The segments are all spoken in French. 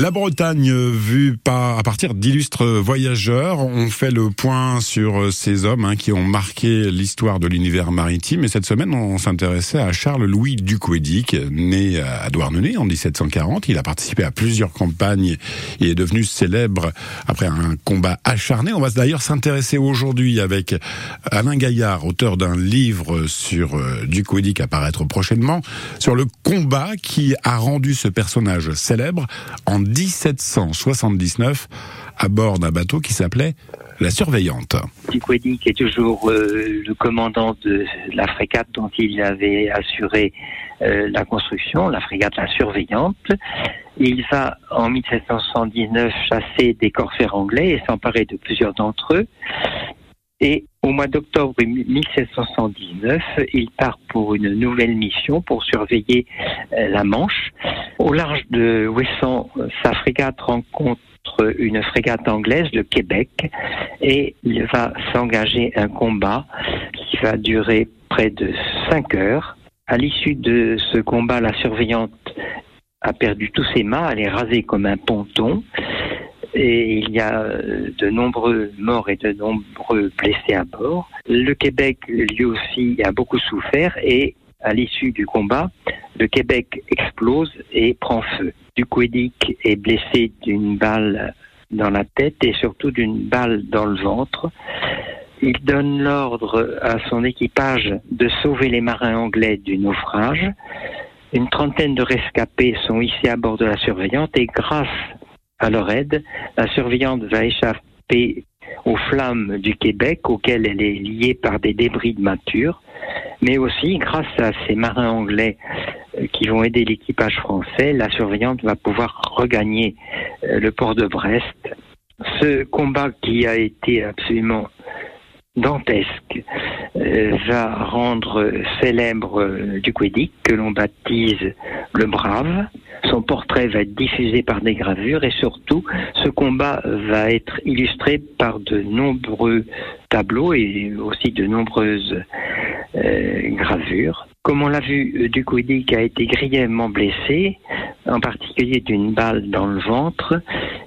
La Bretagne vue par, à partir d'illustres voyageurs. On fait le point sur ces hommes hein, qui ont marqué l'histoire de l'univers maritime. Et cette semaine, on s'intéressait à Charles-Louis Ducouédic, né à Douarnenez en 1740. Il a participé à plusieurs campagnes et est devenu célèbre après un combat acharné. On va d'ailleurs s'intéresser aujourd'hui avec Alain Gaillard, auteur d'un livre sur euh, Ducouédic à paraître prochainement, sur le combat qui a rendu ce personnage célèbre en 1779 à bord d'un bateau qui s'appelait la Surveillante. Duquedi, qui est toujours euh, le commandant de la frégate dont il avait assuré euh, la construction, la frégate La Surveillante. Il va en 1779 chasser des corsaires anglais et s'emparer de plusieurs d'entre eux. Et au mois d'octobre 1779, il part pour une nouvelle mission pour surveiller euh, la Manche. Au large de Ouessant, sa frégate rencontre une frégate anglaise, le Québec, et il va s'engager un combat qui va durer près de cinq heures. À l'issue de ce combat, la surveillante a perdu tous ses mâts, elle est rasée comme un ponton et il y a euh, de nombreux morts et de nombreux blessés à bord. Le Québec, lui aussi, a beaucoup souffert et à l'issue du combat, le Québec explose et prend feu. Duquedic est blessé d'une balle dans la tête et surtout d'une balle dans le ventre. Il donne l'ordre à son équipage de sauver les marins anglais du naufrage. Une trentaine de rescapés sont ici à bord de la surveillante et grâce à leur aide, la surveillante va échapper aux flammes du Québec auxquelles elle est liée par des débris de mâture, mais aussi grâce à ces marins anglais euh, qui vont aider l'équipage français, la surveillante va pouvoir regagner euh, le port de Brest. Ce combat qui a été absolument dantesque euh, va rendre célèbre Duquedic que l'on baptise le Brave. Son portrait va être diffusé par des gravures et surtout, ce combat va être illustré par de nombreux tableaux et aussi de nombreuses euh, gravures. Comme on l'a vu, Ducoudic a été grièvement blessé, en particulier d'une balle dans le ventre.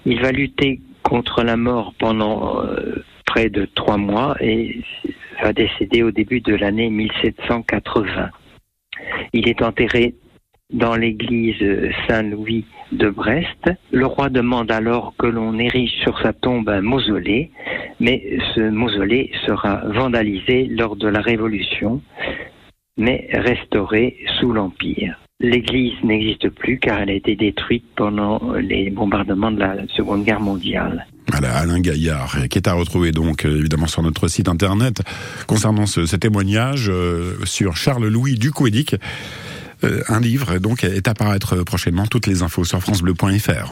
Il va lutter contre la mort pendant euh, près de trois mois et va décéder au début de l'année 1780. Il est enterré dans l'église Saint-Louis de Brest. Le roi demande alors que l'on érige sur sa tombe un mausolée, mais ce mausolée sera vandalisé lors de la Révolution, mais restauré sous l'Empire. L'église n'existe plus car elle a été détruite pendant les bombardements de la Seconde Guerre mondiale. Voilà, Alain Gaillard, qui est à retrouver donc euh, évidemment sur notre site internet concernant ce, témoignage euh, sur Charles-Louis Ducouédic. Euh, un livre donc est à paraître prochainement. Toutes les infos sur francebleu.fr.